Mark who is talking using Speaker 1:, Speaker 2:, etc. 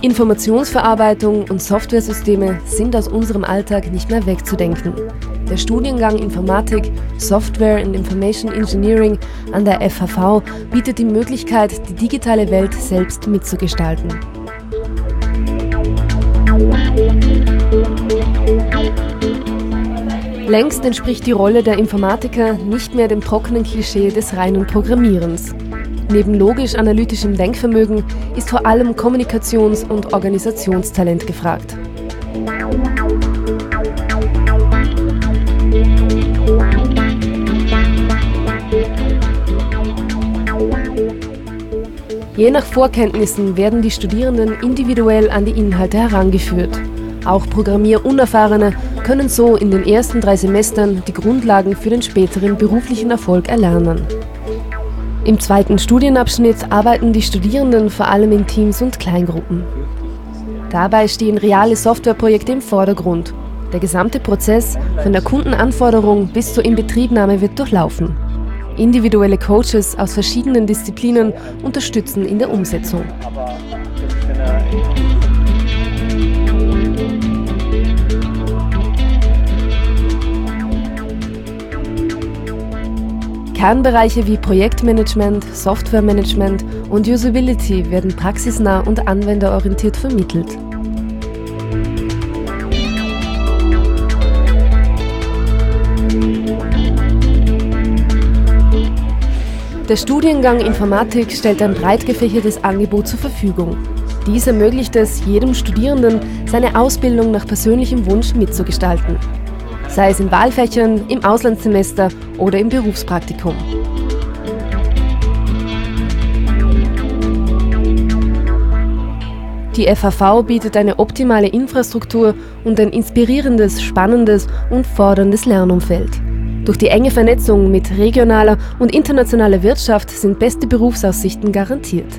Speaker 1: Informationsverarbeitung und Softwaresysteme sind aus unserem Alltag nicht mehr wegzudenken. Der Studiengang Informatik, Software and Information Engineering an der FHV bietet die Möglichkeit, die digitale Welt selbst mitzugestalten. Längst entspricht die Rolle der Informatiker nicht mehr dem trockenen Klischee des reinen Programmierens. Neben logisch-analytischem Denkvermögen ist vor allem Kommunikations- und Organisationstalent gefragt. Je nach Vorkenntnissen werden die Studierenden individuell an die Inhalte herangeführt. Auch Programmierunerfahrene können so in den ersten drei Semestern die Grundlagen für den späteren beruflichen Erfolg erlernen. Im zweiten Studienabschnitt arbeiten die Studierenden vor allem in Teams und Kleingruppen. Dabei stehen reale Softwareprojekte im Vordergrund. Der gesamte Prozess von der Kundenanforderung bis zur Inbetriebnahme wird durchlaufen. Individuelle Coaches aus verschiedenen Disziplinen unterstützen in der Umsetzung. Kernbereiche wie Projektmanagement, Softwaremanagement und Usability werden praxisnah und anwenderorientiert vermittelt. Der Studiengang Informatik stellt ein breit gefächertes Angebot zur Verfügung. Dies ermöglicht es jedem Studierenden, seine Ausbildung nach persönlichem Wunsch mitzugestalten sei es in Wahlfächern, im Auslandssemester oder im Berufspraktikum. Die FHV bietet eine optimale Infrastruktur und ein inspirierendes, spannendes und forderndes Lernumfeld. Durch die enge Vernetzung mit regionaler und internationaler Wirtschaft sind beste Berufsaussichten garantiert.